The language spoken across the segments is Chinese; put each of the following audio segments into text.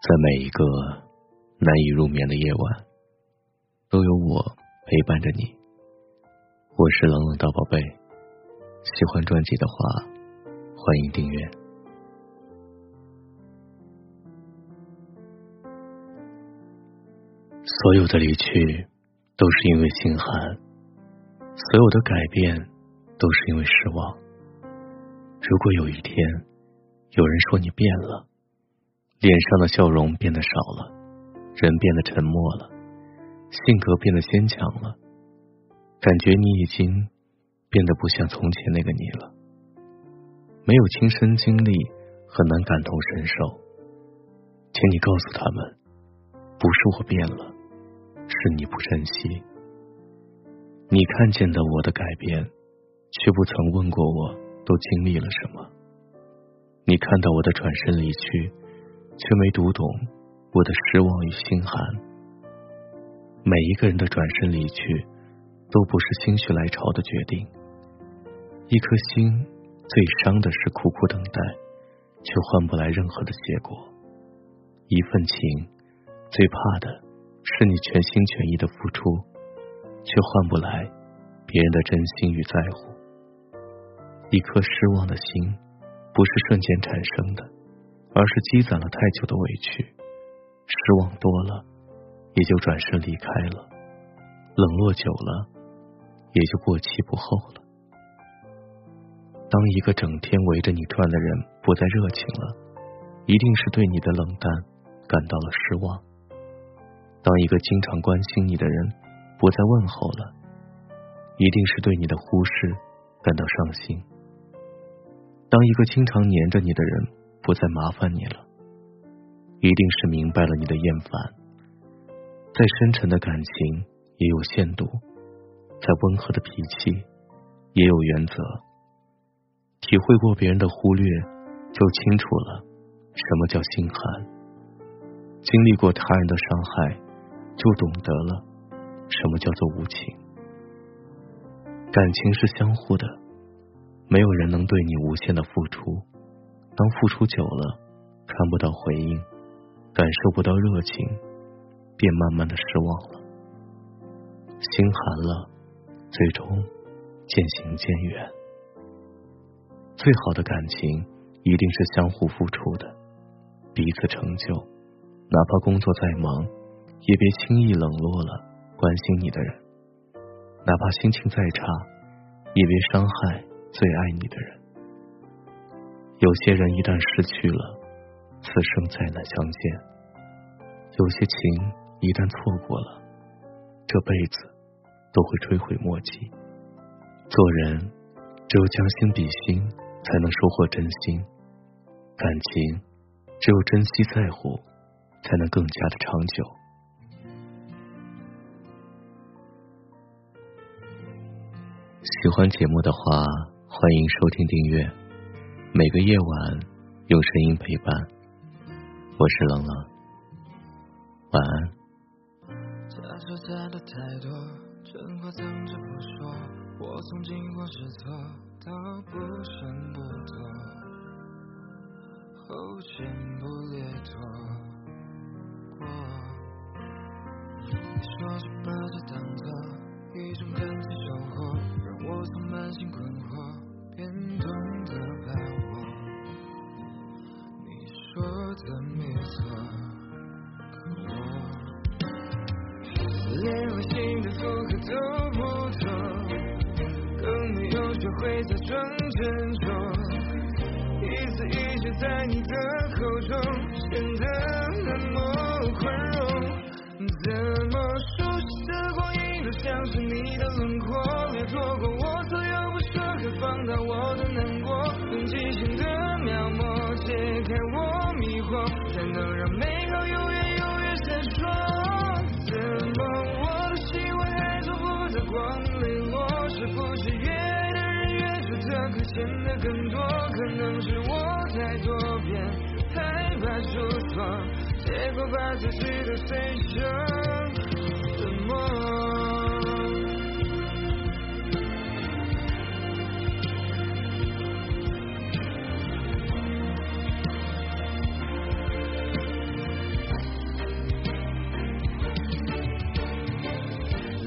在每一个难以入眠的夜晚，都有我陪伴着你。我是冷冷大宝贝，喜欢专辑的话，欢迎订阅。所有的离去都是因为心寒，所有的改变都是因为失望。如果有一天有人说你变了，脸上的笑容变得少了，人变得沉默了，性格变得坚强了，感觉你已经变得不像从前那个你了。没有亲身经历，很难感同身受。请你告诉他们，不是我变了，是你不珍惜。你看见的我的改变，却不曾问过我都经历了什么。你看到我的转身离去。却没读懂我的失望与心寒。每一个人的转身离去，都不是心血来潮的决定。一颗心最伤的是苦苦等待，却换不来任何的结果。一份情最怕的是你全心全意的付出，却换不来别人的真心与在乎。一颗失望的心，不是瞬间产生的。而是积攒了太久的委屈，失望多了，也就转身离开了；冷落久了，也就过期不候了。当一个整天围着你转的人不再热情了，一定是对你的冷淡感到了失望；当一个经常关心你的人不再问候了，一定是对你的忽视感到伤心；当一个经常黏着你的人，不再麻烦你了，一定是明白了你的厌烦。再深沉的感情也有限度，再温和的脾气也有原则。体会过别人的忽略，就清楚了什么叫心寒；经历过他人的伤害，就懂得了什么叫做无情。感情是相互的，没有人能对你无限的付出。当付出久了，看不到回应，感受不到热情，便慢慢的失望了。心寒了，最终渐行渐远。最好的感情一定是相互付出的，彼此成就。哪怕工作再忙，也别轻易冷落了关心你的人；哪怕心情再差，也别伤害最爱你的人。有些人一旦失去了，此生再难相见；有些情一旦错过了，这辈子都会追悔莫及。做人只有将心比心，才能收获真心；感情只有珍惜在乎，才能更加的长久。喜欢节目的话，欢迎收听订阅。每个夜晚用声音陪伴，我是冷冷，晚安。假设在的太多，真话藏着不说，我从惊慌失措到不声不作，后劲不裂脱过。你说是把这当作假装振作，一字一句在你的口中显得那么宽容，怎么熟悉的光阴都像是你的轮廓，掠夺过我所有不舍，还。放大我的难过，用极限的描摹解开我迷惑，才能变得更多可能是我在多边害怕出错结果把自己都碎成粉末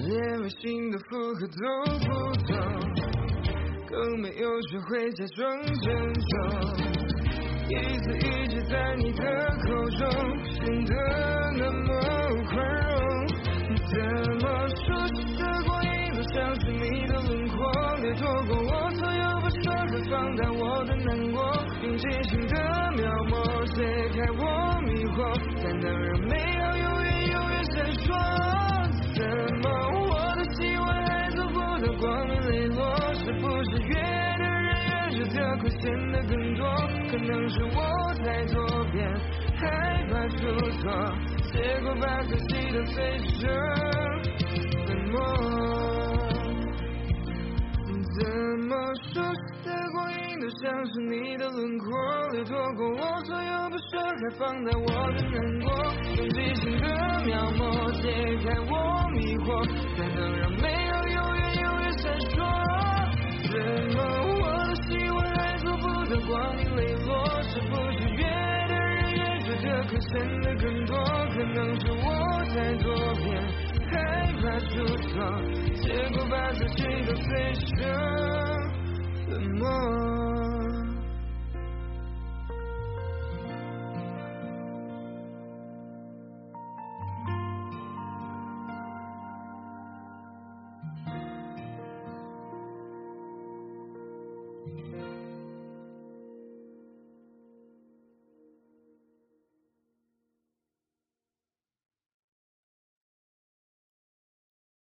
连微信的附和都不懂学会假装珍重。一字一句在你的口中显得那么宽容，越觉得更多？可能是我太多变，害怕出错，结果把可惜的碎成冷漠。怎么熟悉的光阴都像是你的轮廓，掠夺过我所有不舍，还放大我的难过，用即兴的描摹解开我迷惑，才能让美好永远永远闪烁。怎么是不是越的人越觉得亏欠的更多？可能是我太多变，害怕出错，结果把自己都碎成冷漠。